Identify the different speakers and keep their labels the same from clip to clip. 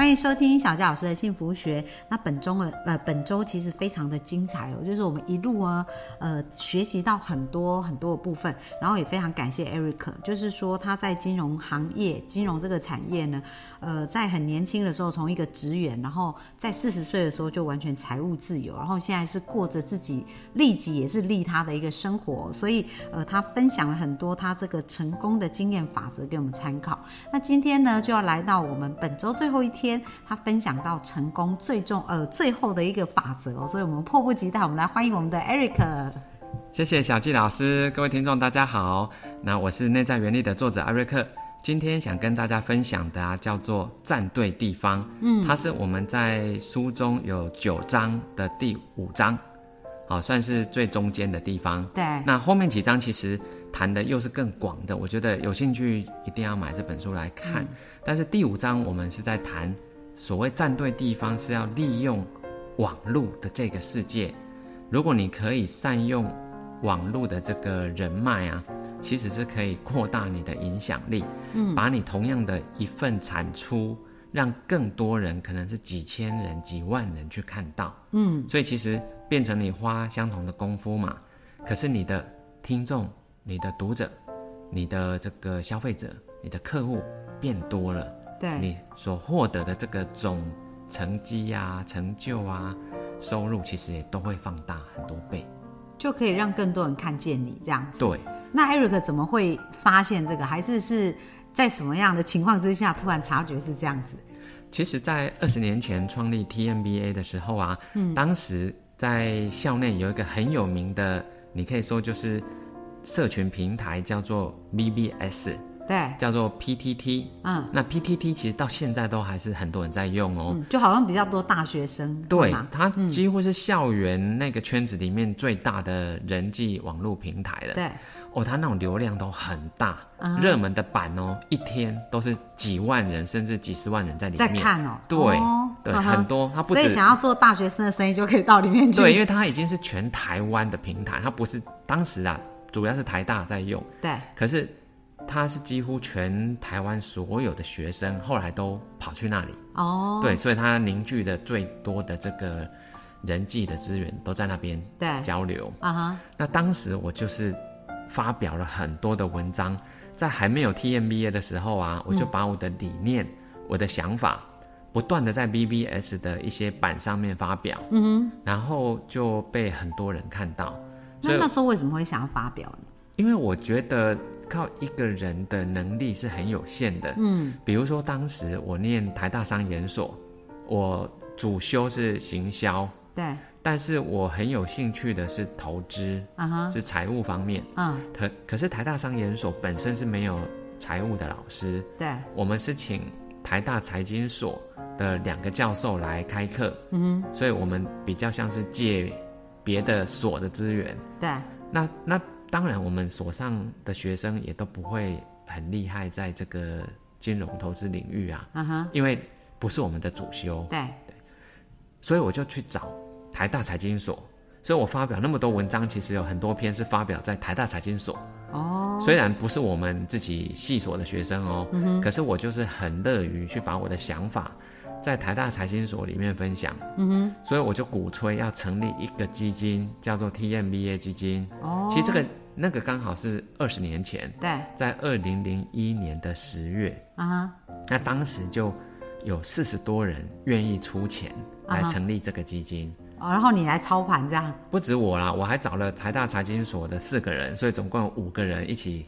Speaker 1: 欢迎收听小佳老师的幸福学。那本周的呃本周其实非常的精彩哦，就是我们一路啊呃学习到很多很多的部分，然后也非常感谢 Eric，就是说他在金融行业、金融这个产业呢，呃在很年轻的时候从一个职员，然后在四十岁的时候就完全财务自由，然后现在是过着自己利己也是利他的一个生活，所以呃他分享了很多他这个成功的经验法则给我们参考。那今天呢就要来到我们本周最后一天。他分享到成功最重呃最后的一个法则哦，所以我们迫不及待，我们来欢迎我们的 Eric。
Speaker 2: 谢谢小纪老师，各位听众大家好，那我是内在原力的作者艾瑞克，今天想跟大家分享的啊叫做站对地方，嗯，它是我们在书中有九章的第五章，好算是最中间的地方，
Speaker 1: 对，
Speaker 2: 那后面几章其实谈的又是更广的，我觉得有兴趣一定要买这本书来看，但是第五章我们是在谈。所谓站对地方，是要利用网络的这个世界。如果你可以善用网络的这个人脉啊，其实是可以扩大你的影响力。嗯，把你同样的一份产出，让更多人，可能是几千人、几万人去看到。嗯，所以其实变成你花相同的功夫嘛，可是你的听众、你的读者、你的这个消费者、你的客户变多了。
Speaker 1: 对
Speaker 2: 你所获得的这个总成绩呀、成就啊、收入，其实也都会放大很多倍，
Speaker 1: 就可以让更多人看见你这样子。
Speaker 2: 对，
Speaker 1: 那 Eric 怎么会发现这个？还是是在什么样的情况之下突然察觉是这样子？
Speaker 2: 其实，在二十年前创立 TMBA 的时候啊，嗯，当时在校内有一个很有名的，你可以说就是社群平台，叫做 BBS。
Speaker 1: 对，
Speaker 2: 叫做 PTT，嗯，那 PTT 其实到现在都还是很多人在用哦，
Speaker 1: 就好像比较多大学生，
Speaker 2: 对，它几乎是校园那个圈子里面最大的人际网络平台了，
Speaker 1: 对，
Speaker 2: 哦，它那种流量都很大，热门的版哦，一天都是几万人甚至几十万人在里面。
Speaker 1: 在看哦，
Speaker 2: 对，对，很多，它不
Speaker 1: 所以想要做大学生的生意就可以到里面去，
Speaker 2: 对，因为它已经是全台湾的平台，它不是当时啊，主要是台大在用，
Speaker 1: 对，
Speaker 2: 可是。他是几乎全台湾所有的学生，后来都跑去那里哦。对，所以他凝聚的最多的这个人际的资源都在那边
Speaker 1: 对
Speaker 2: 交流啊哈。那当时我就是发表了很多的文章，在还没有 TMBA 的时候啊，我就把我的理念、我的想法不断的在 BBS 的一些版上面发表，嗯哼，然后就被很多人看到。
Speaker 1: 那那时候为什么会想要发表呢？
Speaker 2: 因为我觉得。靠一个人的能力是很有限的。嗯，比如说当时我念台大商研所，我主修是行销，
Speaker 1: 对，
Speaker 2: 但是我很有兴趣的是投资，啊哈，是财务方面。嗯，可可是台大商研所本身是没有财务的老师，
Speaker 1: 对，
Speaker 2: 我们是请台大财经所的两个教授来开课，嗯哼，所以我们比较像是借别的所的资源，
Speaker 1: 对，
Speaker 2: 那那。当然，我们所上的学生也都不会很厉害，在这个金融投资领域啊，嗯哼，因为不是我们的主修，
Speaker 1: 对。对，
Speaker 2: 所以我就去找台大财经所，所以我发表那么多文章，其实有很多篇是发表在台大财经所，哦，虽然不是我们自己系所的学生哦，嗯，可是我就是很乐于去把我的想法。在台大财经所里面分享，嗯哼，所以我就鼓吹要成立一个基金，叫做 TMBA 基金。哦，其实这个那个刚好是二十年前，
Speaker 1: 对，
Speaker 2: 在二零零一年的十月，啊，那当时就有四十多人愿意出钱来成立这个基金。
Speaker 1: 哦，然后你来操盘这样？
Speaker 2: 不止我啦，我还找了台大财经所的四个人，所以总共有五个人一起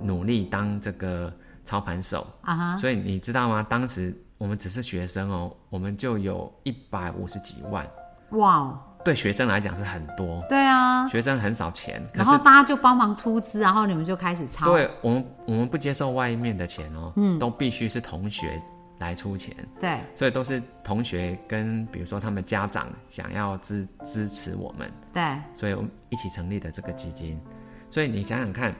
Speaker 2: 努力当这个操盘手。啊哈，所以你知道吗？当时。我们只是学生哦，我们就有一百五十几万，哇！对学生来讲是很多，
Speaker 1: 对啊，
Speaker 2: 学生很少钱，
Speaker 1: 然后大家就帮忙出资，然后你们就开始抄。
Speaker 2: 对我们，我们不接受外面的钱哦，嗯，都必须是同学来出钱，
Speaker 1: 对，
Speaker 2: 所以都是同学跟比如说他们家长想要支支持我们，
Speaker 1: 对，
Speaker 2: 所以我们一起成立的这个基金，所以你想想看。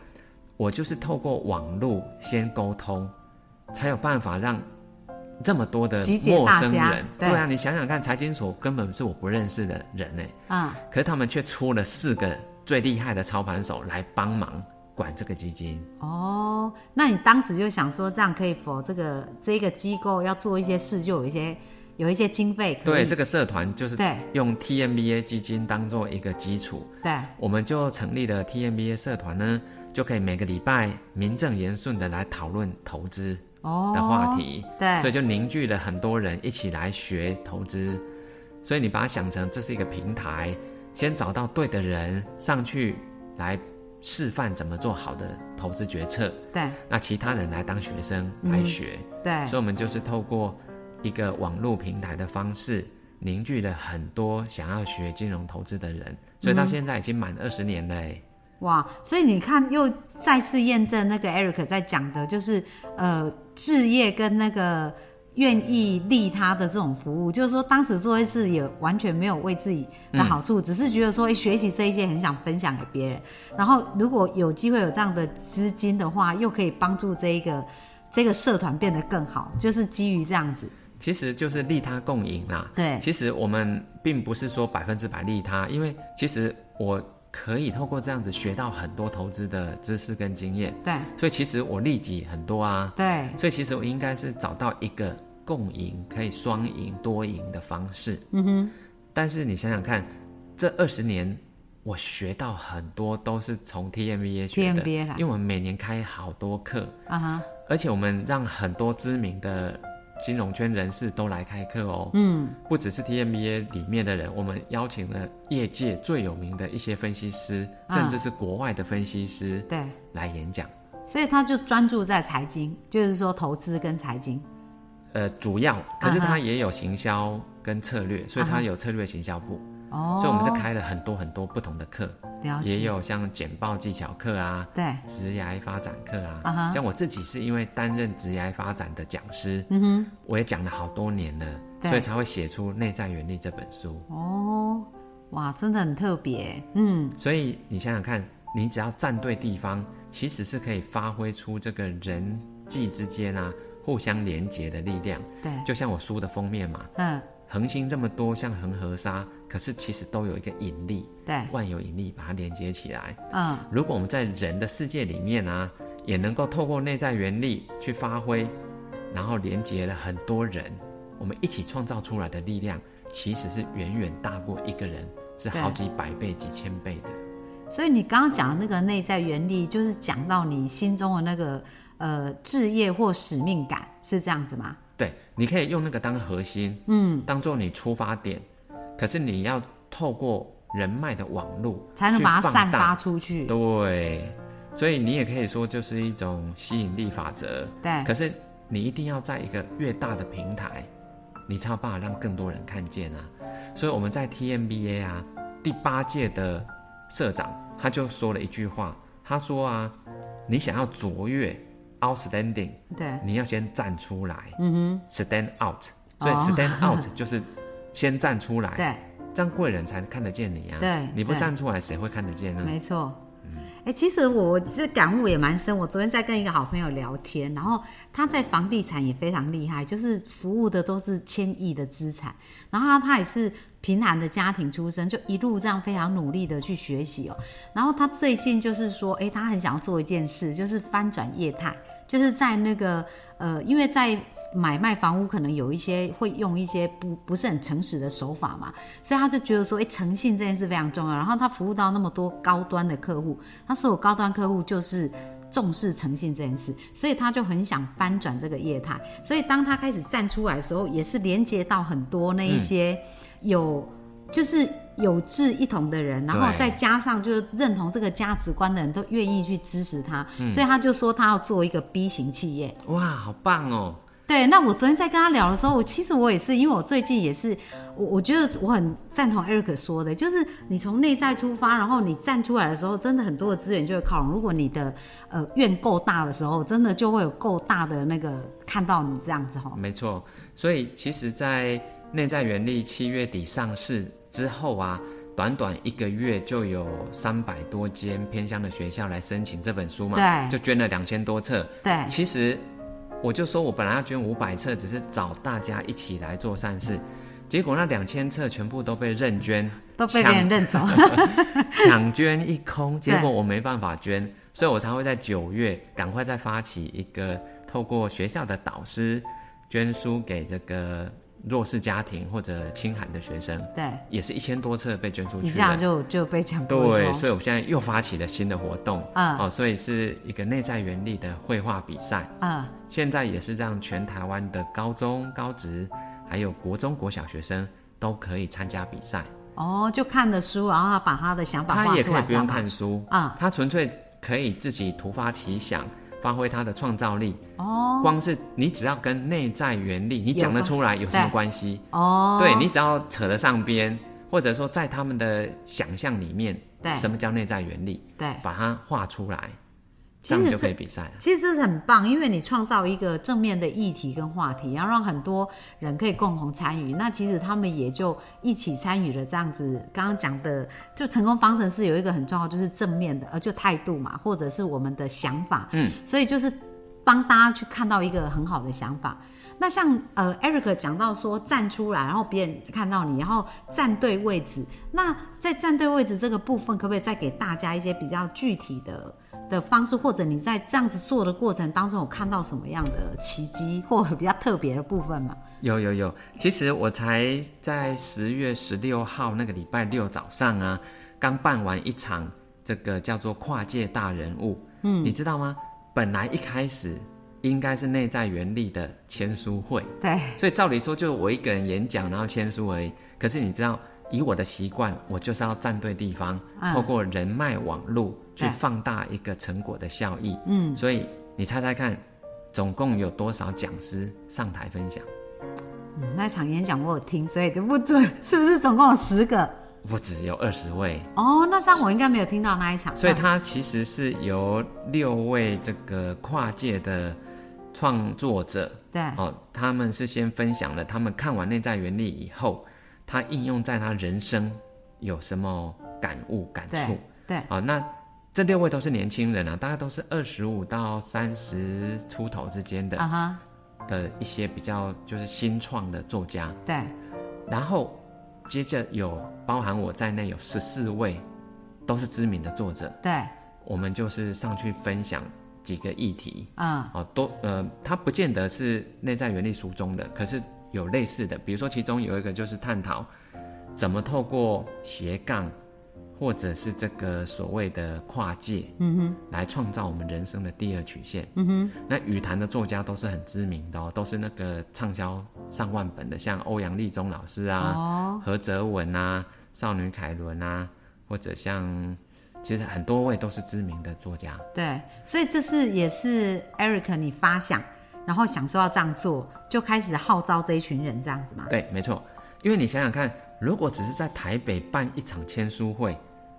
Speaker 2: 我就是透过网络先沟通，才有办法让这么多的陌生人，
Speaker 1: 对。
Speaker 2: 啊，你想想看，财经所根本是我不认识的人呢，
Speaker 1: 嗯，
Speaker 2: 可是他们却出了四个最厉害的操盘手来帮忙管这个基金。
Speaker 1: 哦，那你当时就想说，这样可以否这个这个机构要做一些事，就有一些有一些经费可以
Speaker 2: 对，这个社团就是
Speaker 1: 对。
Speaker 2: 用 TMBA 基金当做一个基础，
Speaker 1: 对。
Speaker 2: 我们就成立了 TMBA 社团呢，就可以每个礼拜名正言顺的来讨论投资。
Speaker 1: 哦
Speaker 2: 的话题，
Speaker 1: 对，
Speaker 2: 所以就凝聚了很多人一起来学投资。所以你把它想成这是一个平台，先找到对的人上去来示范怎么做好的投资决策，
Speaker 1: 对
Speaker 2: 那其他人来当学生来学。
Speaker 1: 对
Speaker 2: 所以我们就是透过一个网络平台的方式，凝聚了很多想要学金融投资的人，所以到现在已经满二十年了哎。
Speaker 1: 哇，所以你看，又再次验证那个 Eric 在讲的，就是呃，置业跟那个愿意利他的这种服务，就是说当时做一次也完全没有为自己的好处，只是觉得说，哎，学习这一些很想分享给别人，然后如果有机会有这样的资金的话，又可以帮助这一个这个社团变得更好，就是基于这样子，
Speaker 2: 其实就是利他共赢啦。
Speaker 1: 对。
Speaker 2: 其实我们并不是说百分之百利他，因为其实我可以透过这样子学到很多投资的知识跟经验，
Speaker 1: 对
Speaker 2: 所以其实我利己很多啊。
Speaker 1: 对，
Speaker 2: 所以其实我应该是找到一个共赢、可以双赢、多赢的方式。嗯哼。但是你想想看，这二十年我学到很多都是从 TMBA 学的
Speaker 1: TMBA 啦
Speaker 2: 因为我们每年开好多课，
Speaker 1: 啊哈，
Speaker 2: 而且我们让很多知名的金融圈人士都来开课哦。嗯，不只是 TMBA 里面的人，我们邀请了业界最有名的一些分析师，
Speaker 1: 啊。
Speaker 2: 甚至是国外的分析师
Speaker 1: 对，
Speaker 2: 来演讲。
Speaker 1: 所以他就专注在财经，就是说投资跟财经，
Speaker 2: 呃，主要，可是他也有行销跟策略，所以他有策略行销部，
Speaker 1: 哦，
Speaker 2: 所以我们是开了很多很多不同的课，
Speaker 1: 了解，
Speaker 2: 也有像简报技巧课啊、
Speaker 1: 对，
Speaker 2: 职涯发展课啊。像我自己是因为担任职涯发展的讲师，嗯哼，我也讲了好多年了，所以才会写出《内在原力》这本书。
Speaker 1: 哦，哇，真的很特别，嗯，
Speaker 2: 所以你想想看，你只要站对地方，其实是可以发挥出这个人际之间啊互相连结的力量。
Speaker 1: 对，
Speaker 2: 就像我书的封面嘛，
Speaker 1: 嗯，
Speaker 2: 恒星这么多，像恒河沙，可是其实都有一个引力，
Speaker 1: 对，
Speaker 2: 万有引力把它连接起来。
Speaker 1: 嗯，
Speaker 2: 如果我们在人的世界里面啊，也能够透过内在原力去发挥，然后连接了很多人，我们一起创造出来的力量，其实是远远大过一个人，是好几百倍、几千倍的。
Speaker 1: 所以你刚刚讲的那个内在原力，就是讲到你心中的那个呃置业或使命感，是这样子吗？
Speaker 2: 对，你可以用那个当核心，嗯，当做你出发点，可是你要透过人脉的网路
Speaker 1: 才能把它散发出去。
Speaker 2: 对，所以你也可以说就是一种吸引力法则。
Speaker 1: 对
Speaker 2: 可是你一定要在一个越大的平台，你才有办法让更多人看见啊。所以我们在 TMBA 啊第八届的社长他就说了一句话，他说啊，你想要卓越 outstanding，
Speaker 1: 对
Speaker 2: 你要先站出来，嗯哼，stand out。所以 stand out 就是先站出来，
Speaker 1: 哦对，
Speaker 2: 这样贵人才看得见你啊。
Speaker 1: 对
Speaker 2: 你不站出来，谁会看得见呢？
Speaker 1: 没错。哎、其实我这感悟也蛮深。我昨天在跟一个好朋友聊天，然后他在房地产也非常厉害，就是服务的都是千亿的资产。然后他他也是贫寒的家庭出身，就一路这样非常努力的去学习哦。然后他最近就是说，哎、他很想要做一件事，就是翻转业态，就是在那个呃，因为在买卖房屋可能有一些会用一些不不是很诚实的手法嘛，所以他就觉得说，哎，诚信这件事非常重要。然后他服务到那么多高端的客户，他所有高端客户就是重视诚信这件事，所以他就很想翻转这个业态。所以当他开始站出来的时候，也是连接到很多那一些有、就是有志一同的人，然后再加上就是认同这个价值观的人都愿意去支持他，
Speaker 2: 嗯
Speaker 1: 所以他就说他要做一个 B 型企业。
Speaker 2: 哇，好棒哦！
Speaker 1: 对，那我昨天在跟他聊的时候，我其实我也是，因为我最近也是，我我觉得我很赞同 Eric 说的，就是你从内在出发，然后你站出来的时候，真的很多的资源就会靠拢。如果你的呃愿够大的时候，真的就会有够大的那个看到你这样子哈。
Speaker 2: 没错，所以其实，在内在原力七月底上市之后啊，短短一个月就有三百多间偏乡的学校来申请这本书嘛，
Speaker 1: 对
Speaker 2: 就捐了两千多册。
Speaker 1: 对，
Speaker 2: 其实我就说我本来要捐五百册，只是找大家一起来做善事，结果那两千册全部都被认捐，
Speaker 1: 都被别人认走。
Speaker 2: 抢捐一空，结果我没办法捐，所以我才会在九月赶快再发起一个，透过学校的导师捐书给这个弱势家庭或者清寒的学生，
Speaker 1: 对，
Speaker 2: 也是一千多册被捐出去
Speaker 1: 一下
Speaker 2: 了。
Speaker 1: 就就被抢过
Speaker 2: 对，所以我现在又发起了新的活动，
Speaker 1: 嗯。
Speaker 2: 哦，所以是一个内在原力的绘画比赛，
Speaker 1: 嗯，
Speaker 2: 现在也是让全台湾的高中、高职，还有国中、国小学生都可以参加比赛。
Speaker 1: 哦，就看的书，然后他把他的想法画出来，
Speaker 2: 他也可以不用看书
Speaker 1: 啊
Speaker 2: 他纯粹可以自己突发奇想，发挥他的创造力。
Speaker 1: 哦。
Speaker 2: 光是你只要跟内在原力，你讲得出来有什么关系？
Speaker 1: 哦，
Speaker 2: 对你只要扯得上边，或者说在他们的想象里面，
Speaker 1: 对。
Speaker 2: 什么叫内在原力？
Speaker 1: 对，
Speaker 2: 把它画出来，这样就可以比赛了。
Speaker 1: 其实这是很棒，因为你创造一个正面的议题跟话题，然后让很多人可以共同参与。那其实他们也就一起参与了这样子。刚刚讲的，就成功方程式有一个很重要，就是正面的，呃，就态度嘛，或者是我们的想法。
Speaker 2: 嗯，
Speaker 1: 所以就是帮大家去看到一个很好的想法。那像呃，Eric 讲到说站出来，然后别人看到你，然后站对位置。那在站对位置这个部分，可不可以再给大家一些比较具体的的方式，或者你在这样子做的过程当中，有看到什么样的奇迹或比较特别的部分吗？
Speaker 2: 有有有，其实我才在十月十六号那个礼拜六早上啊，刚办完一场这个叫做跨界大人物，嗯，你知道吗？本来一开始应该是内在原力的签书会，
Speaker 1: 对，
Speaker 2: 所以照理说就我一个人演讲然后签书而已。可是你知道，以我的习惯，我就是要站对地方，
Speaker 1: 嗯
Speaker 2: 透过人脉网路去放大一个成果的效益。
Speaker 1: 嗯，
Speaker 2: 所以你猜猜看，总共有多少讲师上台分享？
Speaker 1: 嗯那场演讲我有听，所以就不准，是不是总共有十个？
Speaker 2: 不只有二十位，
Speaker 1: 哦，那这样我应该没有听到那一场。
Speaker 2: 所以它其实是由六位这个跨界的创作者
Speaker 1: 对
Speaker 2: 哦，他们是先分享了他们看完内在原理以后，他应用在他人生有什么感悟感触
Speaker 1: 对对
Speaker 2: 啊、那这六位都是年轻人啊，大概都是二十五到三十出头之间的、
Speaker 1: 啊哈，
Speaker 2: 的一些比较就是新创的作家，
Speaker 1: 对。
Speaker 2: 然后接着有包含我在内有十四位都是知名的作者，
Speaker 1: 对，
Speaker 2: 我们就是上去分享几个议题，
Speaker 1: 嗯。
Speaker 2: 哦，都呃，它不见得是内在原理书中的，可是有类似的，比如说其中有一个就是探讨怎么透过斜杠，或者是这个所谓的跨界，嗯哼，来创造我们人生的第二曲线，嗯哼。那语坛的作家都是很知名的哦，都是那个畅销上万本的，像欧阳立中老师啊，
Speaker 1: 哦，
Speaker 2: 何泽文啊，少女凯伦啊，或者像其实很多位都是知名的作家。
Speaker 1: 对，所以这是也是 Eric 你发想，然后想说要这样做，就开始号召这一群人这样子嘛。
Speaker 2: 对，没错，因为你想想看，如果只是在台北办一场签书会，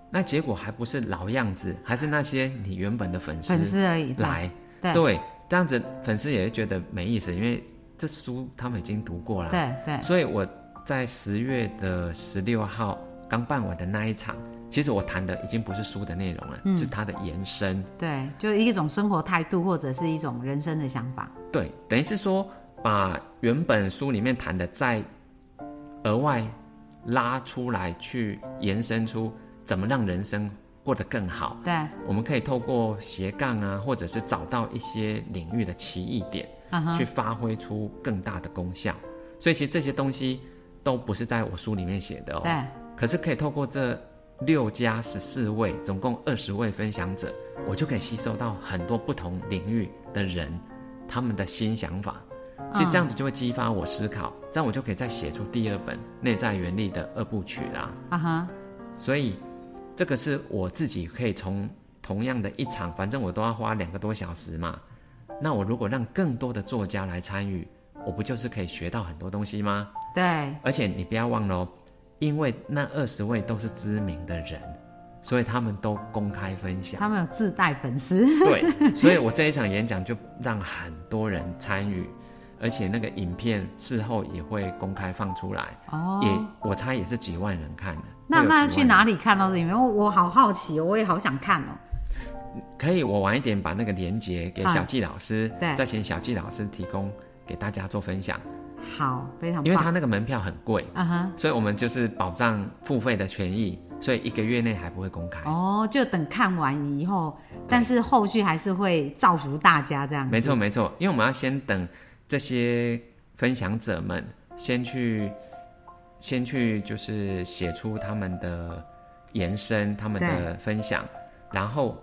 Speaker 2: 那结果还不是老样子，还是那些你原本的粉丝
Speaker 1: 粉丝而已。
Speaker 2: 来，
Speaker 1: 对
Speaker 2: 对，这样子粉丝也会觉得没意思，因为这书他们已经读过了。
Speaker 1: 对对
Speaker 2: 所以我在十月的十六号刚办完的那一场，其实我谈的已经不是书的内容了，
Speaker 1: 嗯
Speaker 2: 是它的延伸。
Speaker 1: 对，就一种生活态度或者是一种人生的想法。
Speaker 2: 对，等于是说把原本书里面谈的再额外拉出来，去延伸出怎么让人生过得更好。
Speaker 1: 对，
Speaker 2: 我们可以透过斜杠啊，或者是找到一些领域的奇异点，去发挥出更大的功效。所以其实这些东西都不是在我书里面写的哦。
Speaker 1: 对，
Speaker 2: 可是可以透过这六加十四位，总共二十位分享者，我就可以吸收到很多不同领域的人他们的新想法。其实这样子就会激发我思考，这样我就可以再写出第二本《内在原力》的二部曲啦。
Speaker 1: 啊哈，
Speaker 2: 所以这个是我自己可以从同样的一场，反正我都要花两个多小时嘛。那我如果让更多的作家来参与，我不就是可以学到很多东西吗？
Speaker 1: 对，
Speaker 2: 而且你不要忘了哦，因为那二十位都是知名的人，所以他们都公开分享。
Speaker 1: 他们有自带粉丝。
Speaker 2: 对，所以我这一场演讲就让很多人参与，而且那个影片事后也会公开放出来，
Speaker 1: 哦，
Speaker 2: 也我猜也是几万人看的。
Speaker 1: 那那去哪里看到这里面？我我好好奇哦，我也好想看哦。
Speaker 2: 可以，我晚一点把那个连接给小纪老师，
Speaker 1: 对
Speaker 2: 再请小纪老师提供给大家做分享，
Speaker 1: 好，非常棒。
Speaker 2: 因为他那个门票很贵，
Speaker 1: 啊哈，
Speaker 2: 所以我们就是保障付费的权益，所以一个月内还不会公开。
Speaker 1: 哦，就等看完以后，但是后续还是会造福大家这样子。
Speaker 2: 没错没错，因为我们要先等这些分享者们先去，先去就是写出他们的延伸，他们的分享，然后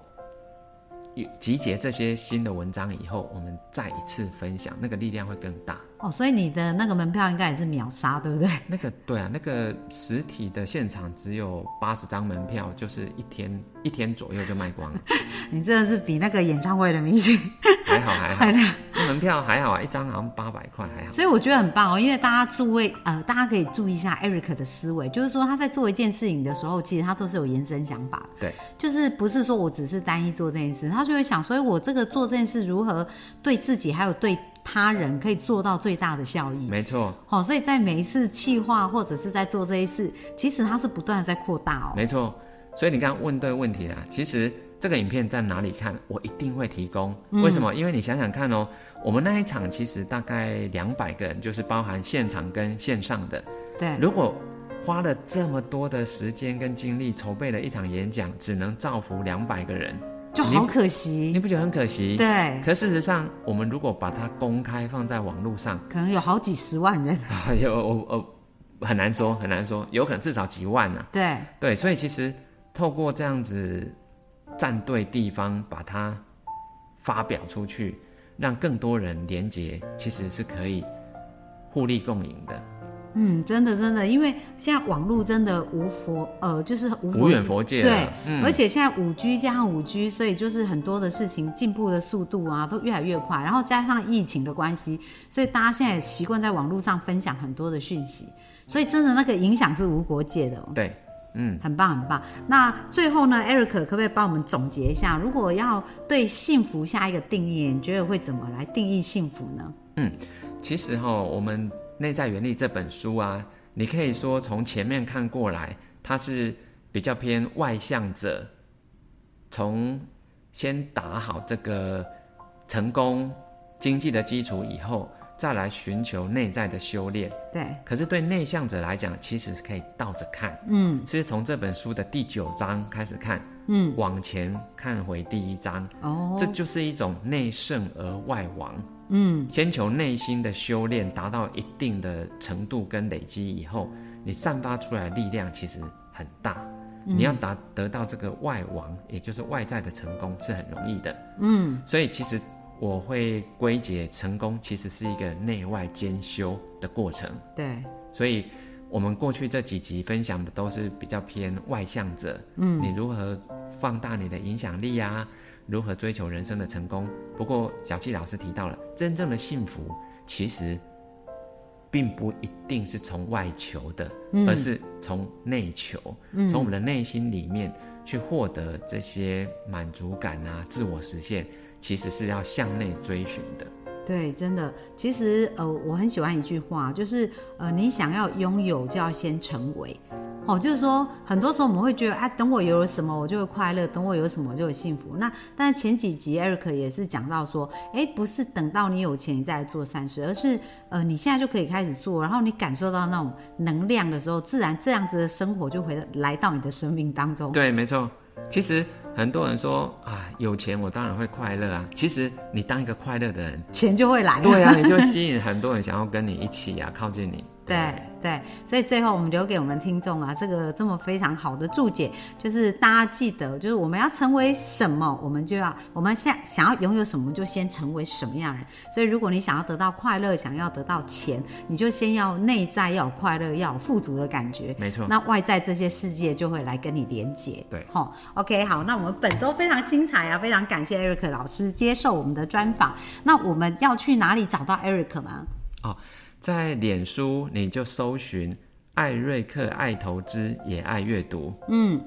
Speaker 2: 集结这些新的文章以后，我们再一次分享，那个力量会更大。
Speaker 1: 哦，所以你的那个门票应该也是秒杀，对不对？
Speaker 2: 那个对啊，那个实体的现场只有八十张门票，就是一天一天左右就卖光了，
Speaker 1: 你真的是比那个演唱会的明星
Speaker 2: 还好 还好。那门票还好啊，一张好像八百块还好。
Speaker 1: 所以我觉得很棒哦，因为大家注意呃，大家可以注意一下 Eric 的思维，就是说他在做一件事情的时候，其实他都是有延伸想法的。
Speaker 2: 对，
Speaker 1: 就是不是说我只是单一做这件事，他就会想，所以我这个做这件事如何对自己还有对他人可以做到最大的效益。
Speaker 2: 没错
Speaker 1: 好、所以在每一次企划或者是在做这一事，其实它是不断的在扩大哦。
Speaker 2: 没错，所以你刚刚问对问题啦。其实这个影片在哪里看，我一定会提供。为什么？因为你想想看哦，我们那一场其实大概两百个人，就是包含现场跟线上的。
Speaker 1: 对，
Speaker 2: 如果花了这么多的时间跟精力筹备了一场演讲，只能造福两百个人，
Speaker 1: 就好可惜
Speaker 2: 你
Speaker 1: 惜。
Speaker 2: 不觉得很可惜？。
Speaker 1: 对，
Speaker 2: 可事实上，我们如果把它公开放在网络上，
Speaker 1: 可能有好几十万人。
Speaker 2: 哎呦，我我很难说，很难说，有可能至少几万呢、
Speaker 1: 对，
Speaker 2: 对，所以其实透过这样子站对地方，把它发表出去，让更多人连接，其实是可以互利共赢的，
Speaker 1: 嗯，真的真的，因为现在网络真的无佛呃，就是无
Speaker 2: 无远佛界
Speaker 1: 对，
Speaker 2: 嗯
Speaker 1: 而且现在五 G 加上五 G，所以就是很多的事情进步的速度啊，都越来越快。然后加上疫情的关系，所以大家现在也习惯在网络上分享很多的讯息，所以真的那个影响是无国界的、哦。
Speaker 2: 对，嗯，
Speaker 1: 很棒，很棒。那最后呢，Eric 可不可以帮我们总结一下，如果要对幸福下一个定义，你觉得会怎么来定义幸福呢？
Speaker 2: 嗯其实哈，我们《内在原力》这本书啊，你可以说从前面看过来，它是比较偏外向者，从先打好这个成功经济的基础以后，再来寻求内在的修炼。
Speaker 1: 对，
Speaker 2: 可是对内向者来讲，其实是可以倒着看，
Speaker 1: 嗯。
Speaker 2: 是从这本书的第九章开始看，
Speaker 1: 嗯，
Speaker 2: 往前看回第一章，
Speaker 1: 哦，
Speaker 2: 这就是一种内圣而外王。
Speaker 1: 嗯
Speaker 2: 先求内心的修炼达到一定的程度跟累积以后，你散发出来的力量其实很大。你要达得到这个外王，也就是外在的成功是很容易的。
Speaker 1: 嗯，
Speaker 2: 所以其实我会归结成功其实是一个内外兼修的过程。
Speaker 1: 对，
Speaker 2: 所以我们过去这几集分享的都是比较偏外向者，嗯，你如何放大你的影响力啊？如何追求人生的成功？不过小纪老师提到了，真正的幸福其实并不一定是从外求的，而是从内求，从我们的内心里面去获得这些满足感啊、自我实现，其实是要向内追寻的。
Speaker 1: 对，真的，其实呃，我很喜欢一句话，就是呃，你想要拥有，就要先成为。哦，就是说，很多时候我们会觉得，啊，等我有了什么，我就会快乐；等我有什么，我就会幸福。那但是前几集 Eric 也是讲到说，哎，不是等到你有钱你再来做善事，而是呃，你现在就可以开始做，然后你感受到那种能量的时候，自然这样子的生活就会来到你的生命当中。
Speaker 2: 对，没错。其实很多人说啊，有钱我当然会快乐啊。其实你当一个快乐的人，
Speaker 1: 钱就会来了。
Speaker 2: 对啊，你就 吸引很多人想要跟你一起啊，靠近你。
Speaker 1: 对对，所以最后我们留给我们听众啊，这个这么非常好的注解，就是大家记得，就是我们要成为什么，我们就要我们现想要拥有什么，就先成为什么样的人。所以如果你想要得到快乐，想要得到钱，你就先要内在要有快乐，要有富足的感觉。
Speaker 2: 没错。
Speaker 1: 那外在这些世界就会来跟你连接。
Speaker 2: 对，
Speaker 1: 好、o k 好，那我们本周非常精彩啊，非常感谢 Eric 老师接受我们的专访。那我们要去哪里找到 Eric 吗？
Speaker 2: 哦，在脸书你就搜寻艾瑞克爱投资也爱阅读。
Speaker 1: 嗯，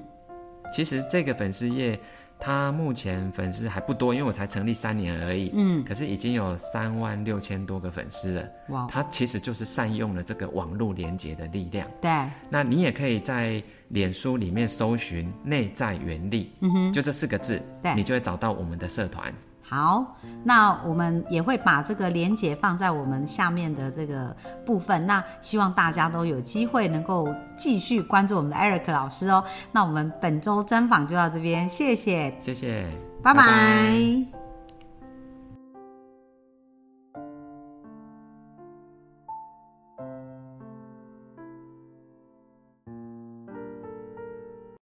Speaker 2: 其实这个粉丝页他目前粉丝还不多，因为我才成立三年而已。嗯，可是已经有三万六千多个粉丝了。哇，他其实就是善用了这个网络连接的力量。
Speaker 1: 对，
Speaker 2: 那你也可以在脸书里面搜寻“内在原力”，嗯哼，就这四个字，
Speaker 1: 对，
Speaker 2: 你就会找到我们的社团。
Speaker 1: 好，那我们也会把这个连接放在我们下面的这个部分。那希望大家都有机会能够继续关注我们的 Eric 老师哦。那我们本周专访就到这边，谢谢，
Speaker 2: 谢谢，
Speaker 1: 拜拜。